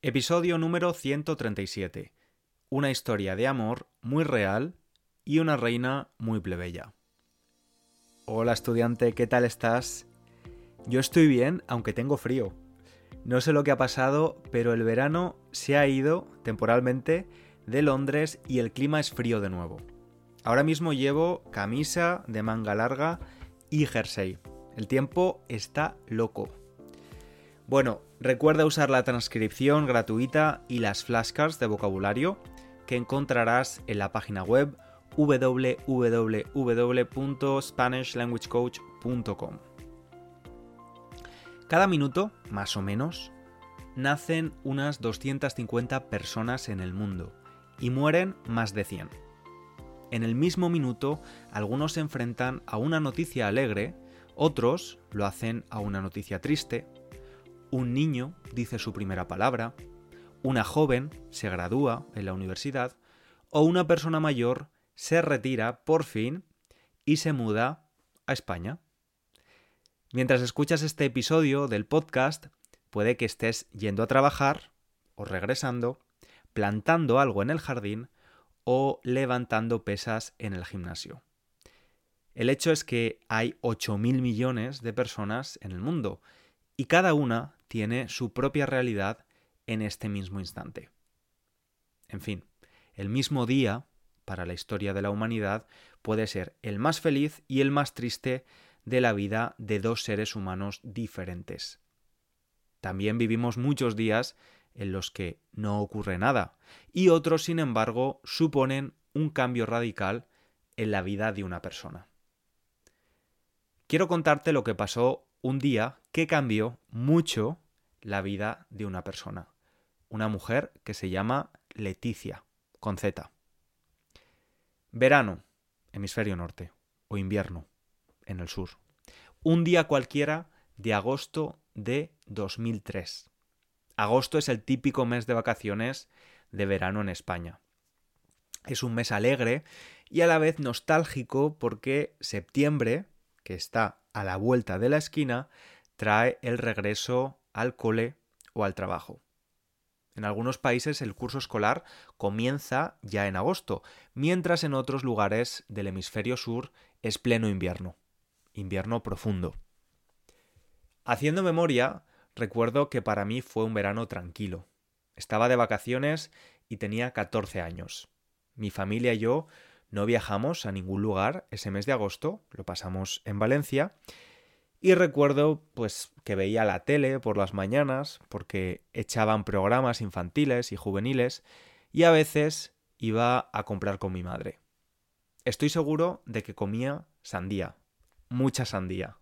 Episodio número 137. Una historia de amor muy real y una reina muy plebeya. Hola estudiante, ¿qué tal estás? Yo estoy bien, aunque tengo frío. No sé lo que ha pasado, pero el verano se ha ido temporalmente de Londres y el clima es frío de nuevo. Ahora mismo llevo camisa de manga larga y jersey. El tiempo está loco. Bueno, recuerda usar la transcripción gratuita y las flashcards de vocabulario que encontrarás en la página web www.spanishlanguagecoach.com. Cada minuto, más o menos, nacen unas 250 personas en el mundo y mueren más de 100. En el mismo minuto, algunos se enfrentan a una noticia alegre, otros lo hacen a una noticia triste, un niño dice su primera palabra, una joven se gradúa en la universidad o una persona mayor se retira por fin y se muda a España. Mientras escuchas este episodio del podcast, puede que estés yendo a trabajar o regresando, plantando algo en el jardín o levantando pesas en el gimnasio. El hecho es que hay 8.000 millones de personas en el mundo y cada una tiene su propia realidad en este mismo instante. En fin, el mismo día, para la historia de la humanidad, puede ser el más feliz y el más triste de la vida de dos seres humanos diferentes. También vivimos muchos días en los que no ocurre nada, y otros, sin embargo, suponen un cambio radical en la vida de una persona. Quiero contarte lo que pasó un día que cambió mucho la vida de una persona una mujer que se llama Leticia, con Z. Verano, hemisferio norte, o invierno, en el sur. Un día cualquiera de agosto de 2003. Agosto es el típico mes de vacaciones de verano en España. Es un mes alegre y a la vez nostálgico porque septiembre, que está a la vuelta de la esquina, trae el regreso al cole o al trabajo. En algunos países el curso escolar comienza ya en agosto, mientras en otros lugares del hemisferio sur es pleno invierno, invierno profundo. Haciendo memoria, recuerdo que para mí fue un verano tranquilo. Estaba de vacaciones y tenía 14 años. Mi familia y yo no viajamos a ningún lugar ese mes de agosto, lo pasamos en Valencia, y recuerdo, pues, que veía la tele por las mañanas, porque echaban programas infantiles y juveniles, y a veces iba a comprar con mi madre. Estoy seguro de que comía sandía, mucha sandía,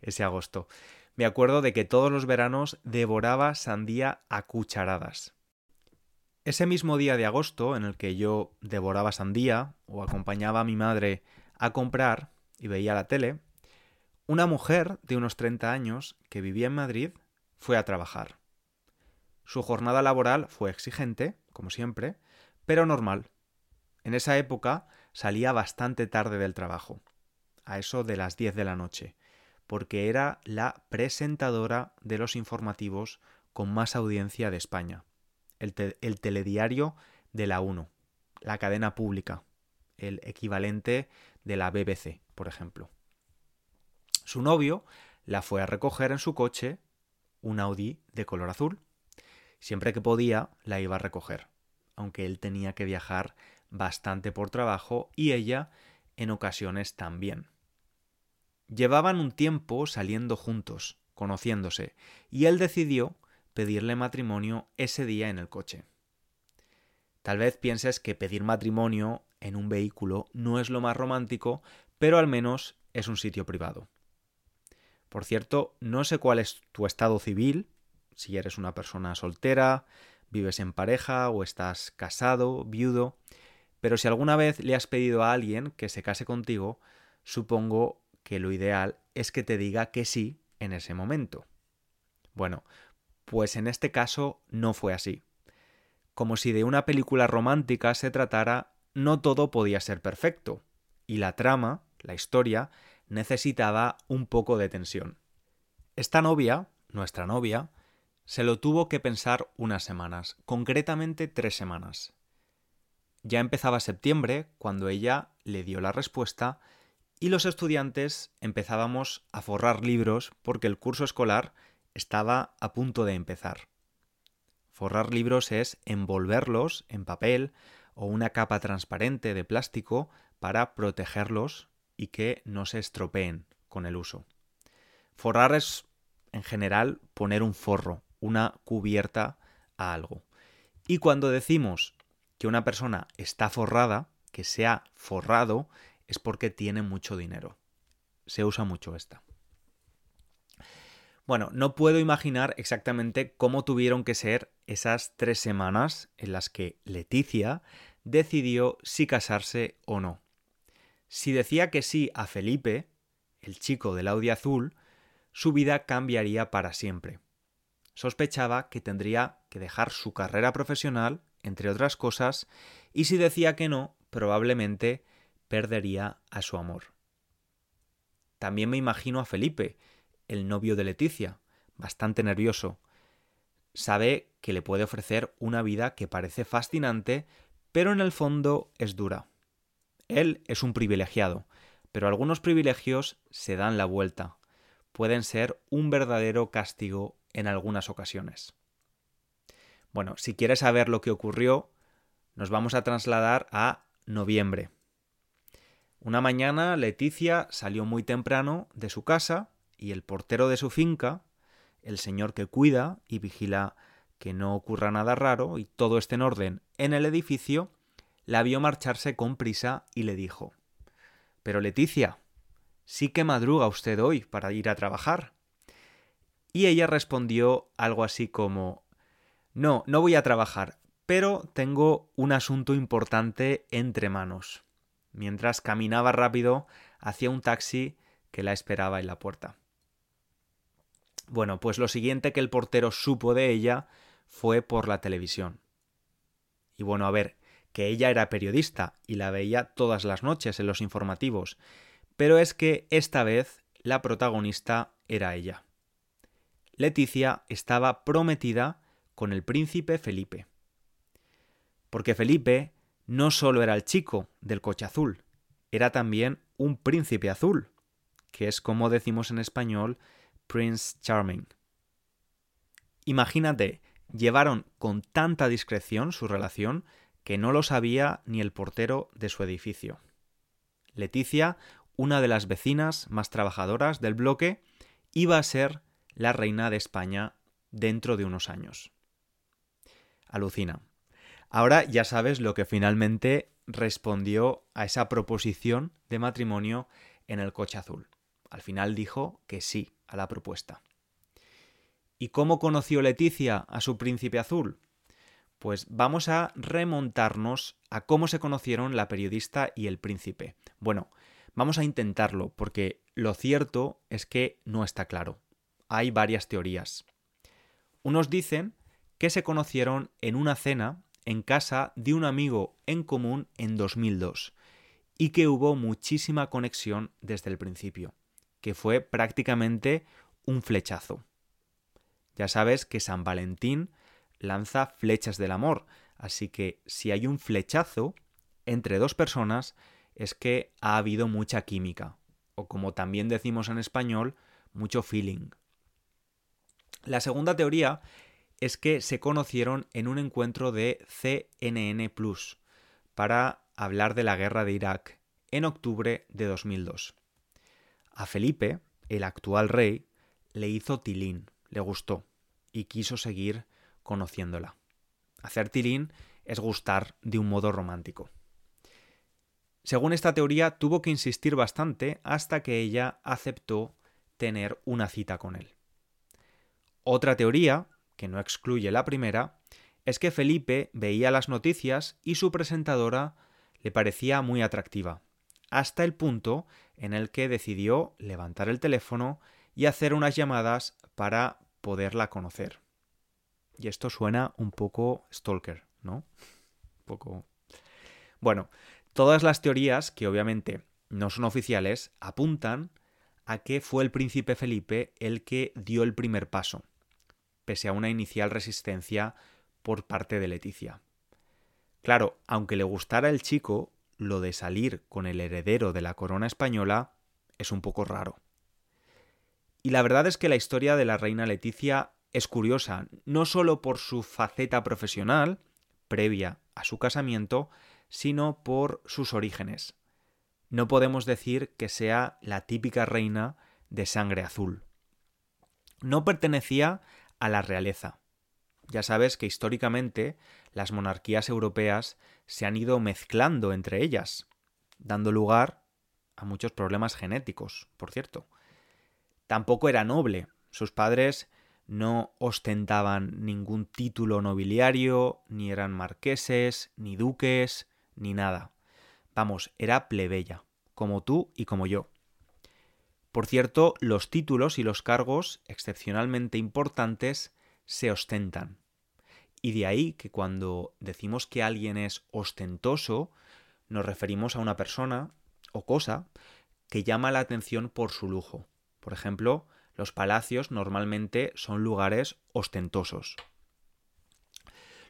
ese agosto. Me acuerdo de que todos los veranos devoraba sandía a cucharadas. Ese mismo día de agosto en el que yo devoraba sandía o acompañaba a mi madre a comprar y veía la tele, una mujer de unos 30 años que vivía en Madrid fue a trabajar. Su jornada laboral fue exigente, como siempre, pero normal. En esa época salía bastante tarde del trabajo, a eso de las 10 de la noche, porque era la presentadora de los informativos con más audiencia de España, el, el telediario de la 1, la cadena pública, el equivalente de la BBC, por ejemplo. Su novio la fue a recoger en su coche, un Audi de color azul. Siempre que podía, la iba a recoger, aunque él tenía que viajar bastante por trabajo y ella en ocasiones también. Llevaban un tiempo saliendo juntos, conociéndose, y él decidió pedirle matrimonio ese día en el coche. Tal vez pienses que pedir matrimonio en un vehículo no es lo más romántico, pero al menos es un sitio privado. Por cierto, no sé cuál es tu estado civil, si eres una persona soltera, vives en pareja o estás casado, viudo, pero si alguna vez le has pedido a alguien que se case contigo, supongo que lo ideal es que te diga que sí en ese momento. Bueno, pues en este caso no fue así. Como si de una película romántica se tratara, no todo podía ser perfecto, y la trama, la historia, necesitaba un poco de tensión. Esta novia, nuestra novia, Se lo tuvo que pensar unas semanas, concretamente tres semanas. Ya empezaba septiembre cuando ella le dio la respuesta y los estudiantes empezábamos a forrar libros porque el curso escolar estaba a punto de empezar. Forrar libros es envolverlos en papel o una capa transparente de plástico para protegerlos y que no se estropeen con el uso. Forrar es, en general, poner un forro, una cubierta a algo. Y cuando decimos que una persona está forrada, que se ha forrado, es porque tiene mucho dinero. Se usa mucho esta. Bueno, no puedo imaginar exactamente cómo tuvieron que ser esas tres semanas en las que Leticia decidió si casarse o no. Si decía que sí a Felipe, el chico del Audi azul, su vida cambiaría para siempre. Sospechaba que tendría que dejar su carrera profesional, entre otras cosas, y si decía que no, probablemente perdería a su amor. También me imagino a Felipe, el novio de Leticia, bastante nervioso. Sabe que le puede ofrecer una vida que parece fascinante, pero en el fondo es dura. Él es un privilegiado, pero algunos privilegios se dan la vuelta. Pueden ser un verdadero castigo en algunas ocasiones. Bueno, si quieres saber lo que ocurrió, nos vamos a trasladar a noviembre. Una mañana Leticia salió muy temprano de su casa y el portero de su finca, el señor que cuida y vigila que no ocurra nada raro y todo esté en orden en el edificio, la vio marcharse con prisa y le dijo Pero Leticia, sí que madruga usted hoy para ir a trabajar. Y ella respondió algo así como No, no voy a trabajar, pero tengo un asunto importante entre manos, mientras caminaba rápido hacia un taxi que la esperaba en la puerta. Bueno, pues lo siguiente que el portero supo de ella fue por la televisión. Y bueno, a ver, que ella era periodista y la veía todas las noches en los informativos, pero es que esta vez la protagonista era ella. Leticia estaba prometida con el príncipe Felipe. Porque Felipe no solo era el chico del coche azul, era también un príncipe azul, que es como decimos en español Prince Charming. Imagínate, llevaron con tanta discreción su relación que no lo sabía ni el portero de su edificio. Leticia, una de las vecinas más trabajadoras del bloque, iba a ser la reina de España dentro de unos años. Alucina. Ahora ya sabes lo que finalmente respondió a esa proposición de matrimonio en el coche azul. Al final dijo que sí a la propuesta. ¿Y cómo conoció Leticia a su príncipe azul? Pues vamos a remontarnos a cómo se conocieron la periodista y el príncipe. Bueno, vamos a intentarlo porque lo cierto es que no está claro. Hay varias teorías. Unos dicen que se conocieron en una cena en casa de un amigo en común en 2002 y que hubo muchísima conexión desde el principio que fue prácticamente un flechazo. Ya sabes que San Valentín lanza flechas del amor, así que si hay un flechazo entre dos personas es que ha habido mucha química, o como también decimos en español, mucho feeling. La segunda teoría es que se conocieron en un encuentro de CNN Plus para hablar de la guerra de Irak en octubre de 2002. A Felipe, el actual rey, le hizo tilín, le gustó, y quiso seguir conociéndola. Hacer tilín es gustar de un modo romántico. Según esta teoría, tuvo que insistir bastante hasta que ella aceptó tener una cita con él. Otra teoría, que no excluye la primera, es que Felipe veía las noticias y su presentadora le parecía muy atractiva, hasta el punto en el que decidió levantar el teléfono y hacer unas llamadas para poderla conocer. Y esto suena un poco stalker, ¿no? Un poco. Bueno, todas las teorías, que obviamente no son oficiales, apuntan a que fue el príncipe Felipe el que dio el primer paso. pese a una inicial resistencia por parte de Leticia. Claro, aunque le gustara el chico, lo de salir con el heredero de la corona española es un poco raro. Y la verdad es que la historia de la reina Leticia es curiosa, no solo por su faceta profesional, previa a su casamiento, sino por sus orígenes. No podemos decir que sea la típica reina de sangre azul. No pertenecía a la realeza. Ya sabes que históricamente las monarquías europeas se han ido mezclando entre ellas, dando lugar a muchos problemas genéticos, por cierto. Tampoco era noble. Sus padres no ostentaban ningún título nobiliario, ni eran marqueses, ni duques, ni nada. Vamos, era plebeya, como tú y como yo. Por cierto, los títulos y los cargos excepcionalmente importantes se ostentan. Y de ahí que cuando decimos que alguien es ostentoso, nos referimos a una persona o cosa que llama la atención por su lujo. Por ejemplo, los palacios normalmente son lugares ostentosos.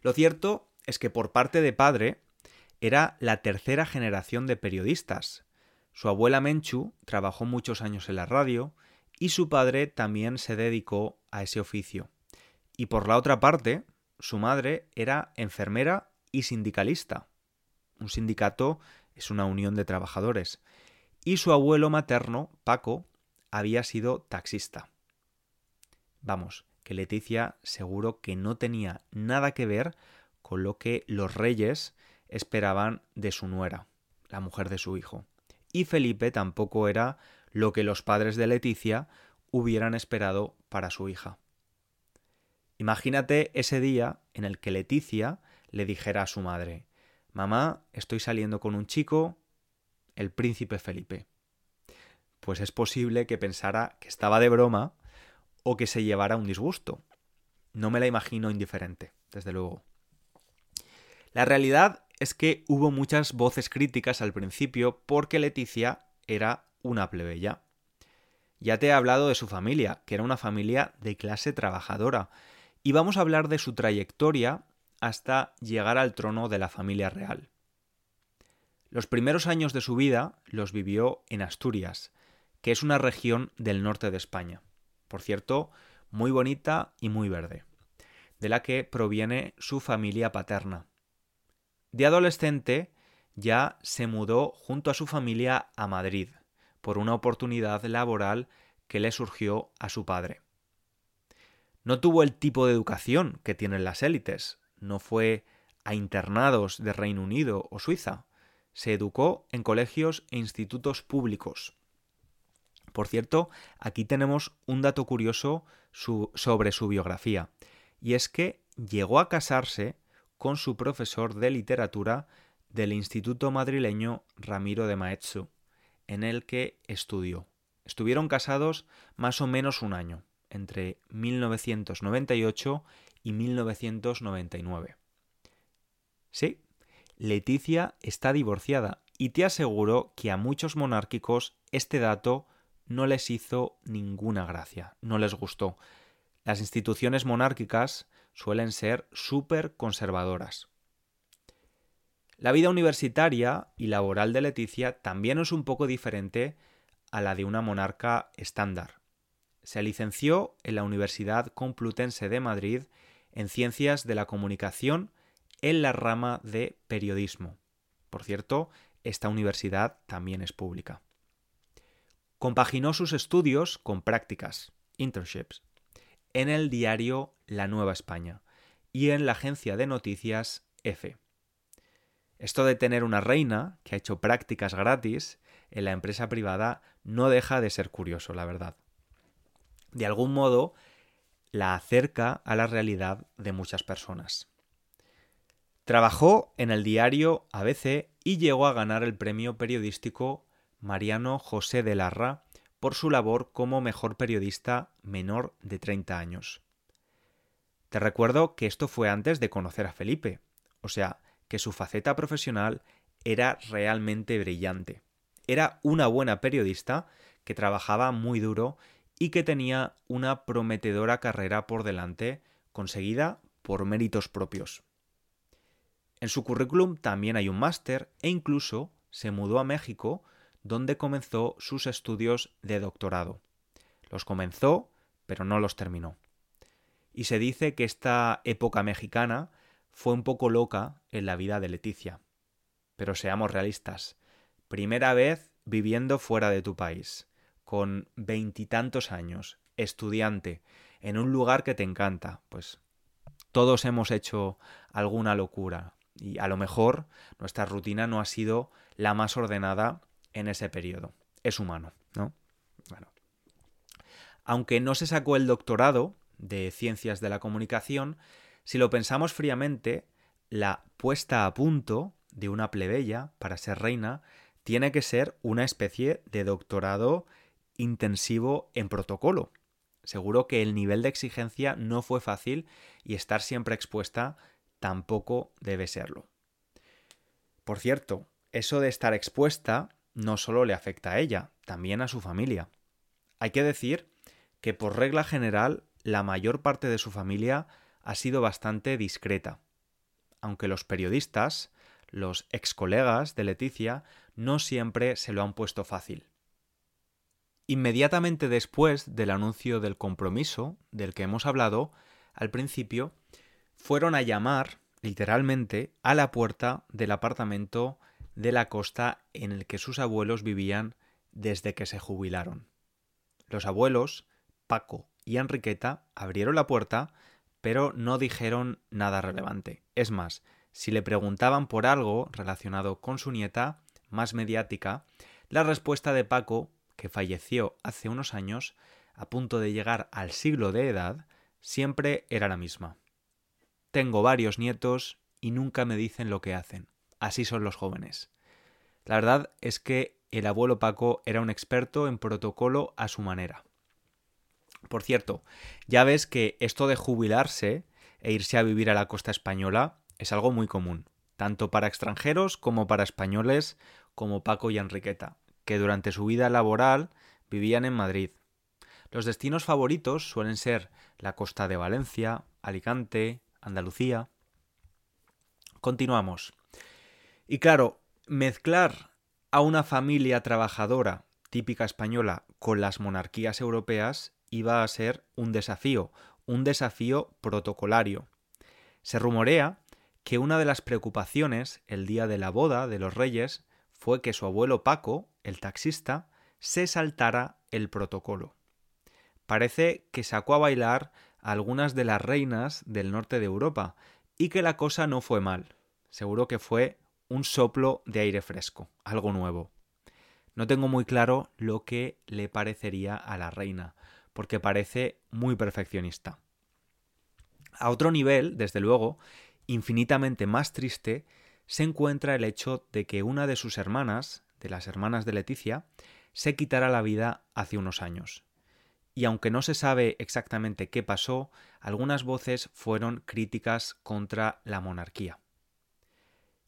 Lo cierto es que por parte de padre era la tercera generación de periodistas. Su abuela Menchu trabajó muchos años en la radio y su padre también se dedicó a ese oficio. Y por la otra parte, su madre era enfermera y sindicalista. Un sindicato es una unión de trabajadores. Y su abuelo materno, Paco, había sido taxista. Vamos, que Leticia seguro que no tenía nada que ver con lo que los reyes esperaban de su nuera, la mujer de su hijo. Y Felipe tampoco era lo que los padres de Leticia hubieran esperado para su hija. Imagínate ese día en el que Leticia le dijera a su madre Mamá, estoy saliendo con un chico, el príncipe Felipe. Pues es posible que pensara que estaba de broma o que se llevara un disgusto. No me la imagino indiferente, desde luego. La realidad es que hubo muchas voces críticas al principio porque Leticia era una plebeya. Ya te he hablado de su familia, que era una familia de clase trabajadora, y vamos a hablar de su trayectoria hasta llegar al trono de la familia real. Los primeros años de su vida los vivió en Asturias, que es una región del norte de España. Por cierto, muy bonita y muy verde, de la que proviene su familia paterna. De adolescente ya se mudó junto a su familia a Madrid por una oportunidad laboral que le surgió a su padre. No tuvo el tipo de educación que tienen las élites, no fue a internados de Reino Unido o Suiza, se educó en colegios e institutos públicos. Por cierto, aquí tenemos un dato curioso sobre su biografía, y es que llegó a casarse con su profesor de literatura del Instituto madrileño Ramiro de Maeztu, en el que estudió. Estuvieron casados más o menos un año, entre 1998 y 1999. Sí, Leticia está divorciada y te aseguro que a muchos monárquicos este dato no les hizo ninguna gracia, no les gustó. Las instituciones monárquicas suelen ser súper conservadoras. La vida universitaria y laboral de Leticia también es un poco diferente a la de una monarca estándar. Se licenció en la Universidad Complutense de Madrid en Ciencias de la Comunicación en la rama de periodismo. Por cierto, esta universidad también es pública. Compaginó sus estudios con prácticas, internships, en el diario La Nueva España y en la agencia de noticias EFE. Esto de tener una reina que ha hecho prácticas gratis en la empresa privada no deja de ser curioso, la verdad. De algún modo, la acerca a la realidad de muchas personas. Trabajó en el diario ABC y llegó a ganar el premio periodístico Mariano José de Larra por su labor como mejor periodista menor de 30 años. Te recuerdo que esto fue antes de conocer a Felipe, o sea, que su faceta profesional era realmente brillante. Era una buena periodista que trabajaba muy duro y que tenía una prometedora carrera por delante conseguida por méritos propios. En su currículum también hay un máster e incluso se mudó a México donde comenzó sus estudios de doctorado. Los comenzó, pero no los terminó. Y se dice que esta época mexicana fue un poco loca en la vida de Leticia. Pero seamos realistas. Primera vez viviendo fuera de tu país, con veintitantos años, estudiante, en un lugar que te encanta, pues todos hemos hecho alguna locura y a lo mejor nuestra rutina no ha sido la más ordenada en ese periodo. Es humano, ¿no? Bueno. Aunque no se sacó el doctorado de Ciencias de la Comunicación, si lo pensamos fríamente, la puesta a punto de una plebeya para ser reina tiene que ser una especie de doctorado intensivo en protocolo. Seguro que el nivel de exigencia no fue fácil y estar siempre expuesta tampoco debe serlo. Por cierto, eso de estar expuesta no solo le afecta a ella, también a su familia. Hay que decir que por regla general la mayor parte de su familia ha sido bastante discreta, aunque los periodistas, los ex colegas de Leticia, no siempre se lo han puesto fácil. Inmediatamente después del anuncio del compromiso del que hemos hablado al principio, fueron a llamar, literalmente, a la puerta del apartamento de la costa en el que sus abuelos vivían desde que se jubilaron. Los abuelos, Paco y Enriqueta, abrieron la puerta, pero no dijeron nada relevante. Es más, si le preguntaban por algo relacionado con su nieta, más mediática, la respuesta de Paco, que falleció hace unos años, a punto de llegar al siglo de edad, siempre era la misma. Tengo varios nietos y nunca me dicen lo que hacen. Así son los jóvenes. La verdad es que el abuelo Paco era un experto en protocolo a su manera. Por cierto, ya ves que esto de jubilarse e irse a vivir a la costa española es algo muy común, tanto para extranjeros como para españoles como Paco y Enriqueta, que durante su vida laboral vivían en Madrid. Los destinos favoritos suelen ser la costa de Valencia, Alicante, Andalucía. Continuamos. Y claro, mezclar a una familia trabajadora típica española con las monarquías europeas iba a ser un desafío, un desafío protocolario. Se rumorea que una de las preocupaciones el día de la boda de los reyes fue que su abuelo Paco, el taxista, se saltara el protocolo. Parece que sacó a bailar algunas de las reinas del norte de Europa, y que la cosa no fue mal. Seguro que fue un soplo de aire fresco, algo nuevo. No tengo muy claro lo que le parecería a la reina, porque parece muy perfeccionista. A otro nivel, desde luego, infinitamente más triste, se encuentra el hecho de que una de sus hermanas, de las hermanas de Leticia, se quitara la vida hace unos años y aunque no se sabe exactamente qué pasó, algunas voces fueron críticas contra la monarquía.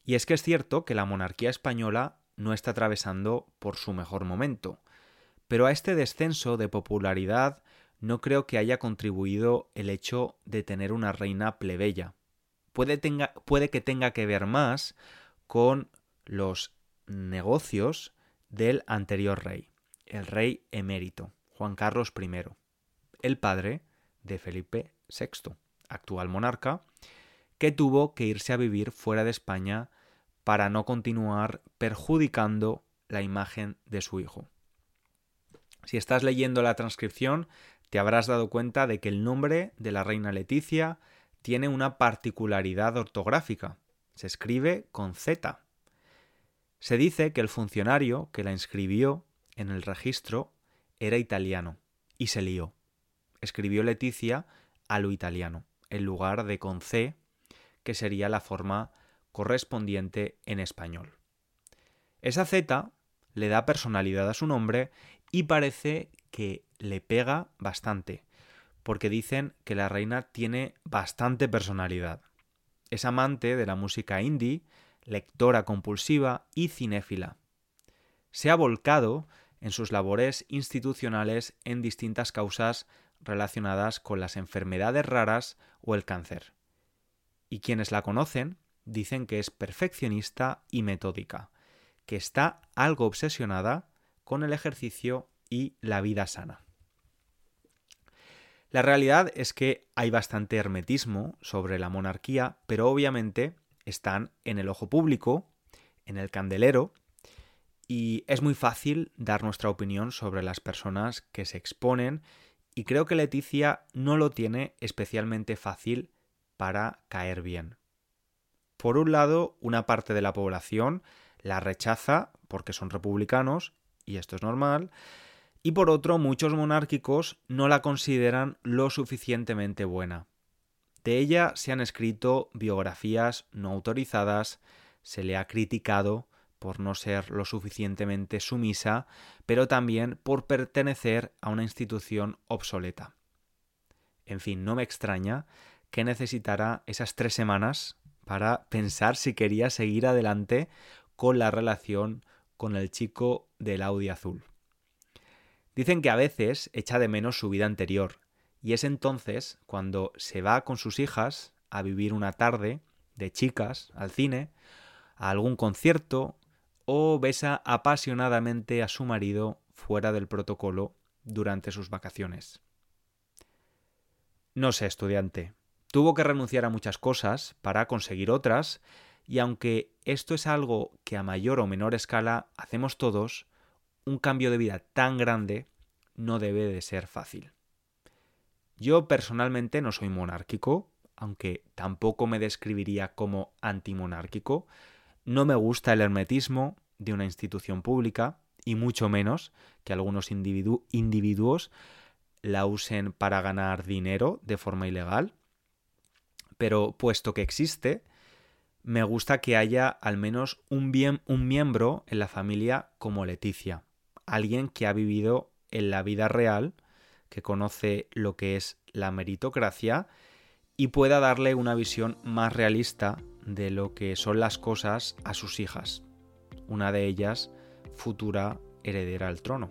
Y es que es cierto que la monarquía española no está atravesando por su mejor momento, pero a este descenso de popularidad no creo que haya contribuido el hecho de tener una reina plebeya. Puede, puede que tenga que ver más con los negocios del anterior rey, el rey emérito. Juan Carlos I, el padre de Felipe VI, actual monarca, que tuvo que irse a vivir fuera de España para no continuar perjudicando la imagen de su hijo. Si estás leyendo la transcripción, te habrás dado cuenta de que el nombre de la reina Leticia tiene una particularidad ortográfica. Se escribe con Z. Se dice que el funcionario que la inscribió en el registro era italiano y se lió. Escribió Leticia a lo italiano, en lugar de con C, que sería la forma correspondiente en español. Esa Z le da personalidad a su nombre y parece que le pega bastante, porque dicen que la reina tiene bastante personalidad. Es amante de la música indie, lectora compulsiva y cinéfila. Se ha volcado en sus labores institucionales en distintas causas relacionadas con las enfermedades raras o el cáncer. Y quienes la conocen dicen que es perfeccionista y metódica, que está algo obsesionada con el ejercicio y la vida sana. La realidad es que hay bastante hermetismo sobre la monarquía, pero obviamente están en el ojo público, en el candelero, y es muy fácil dar nuestra opinión sobre las personas que se exponen, y creo que Leticia no lo tiene especialmente fácil para caer bien. Por un lado, una parte de la población la rechaza porque son republicanos, y esto es normal, y por otro muchos monárquicos no la consideran lo suficientemente buena. De ella se han escrito biografías no autorizadas, se le ha criticado por no ser lo suficientemente sumisa, pero también por pertenecer a una institución obsoleta. En fin, no me extraña que necesitara esas tres semanas para pensar si quería seguir adelante con la relación con el chico del Audi azul. Dicen que a veces echa de menos su vida anterior, y es entonces cuando se va con sus hijas a vivir una tarde de chicas al cine, a algún concierto o besa apasionadamente a su marido fuera del protocolo durante sus vacaciones. No sé, estudiante. Tuvo que renunciar a muchas cosas para conseguir otras, y aunque esto es algo que a mayor o menor escala hacemos todos, un cambio de vida tan grande no debe de ser fácil. Yo personalmente no soy monárquico, aunque tampoco me describiría como antimonárquico. No me gusta el hermetismo de una institución pública, y mucho menos que algunos individuos la usen para ganar dinero de forma ilegal. Pero puesto que existe, me gusta que haya al menos un, bien, un miembro en la familia como Leticia alguien que ha vivido en la vida real, que conoce lo que es la meritocracia y pueda darle una visión más realista de lo que son las cosas a sus hijas, una de ellas futura heredera al trono.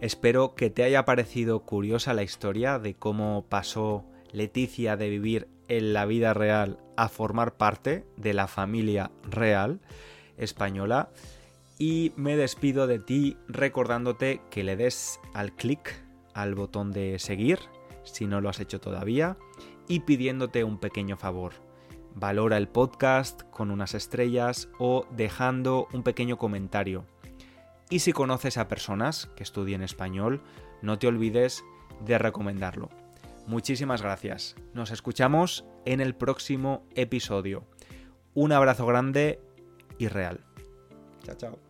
Espero que te haya parecido curiosa la historia de cómo pasó Leticia de vivir en la vida real a formar parte de la familia real española y me despido de ti recordándote que le des al clic al botón de seguir si no lo has hecho todavía y pidiéndote un pequeño favor. Valora el podcast con unas estrellas o dejando un pequeño comentario. Y si conoces a personas que estudien español, no te olvides de recomendarlo. Muchísimas gracias. Nos escuchamos en el próximo episodio. Un abrazo grande y real. Chao, chao.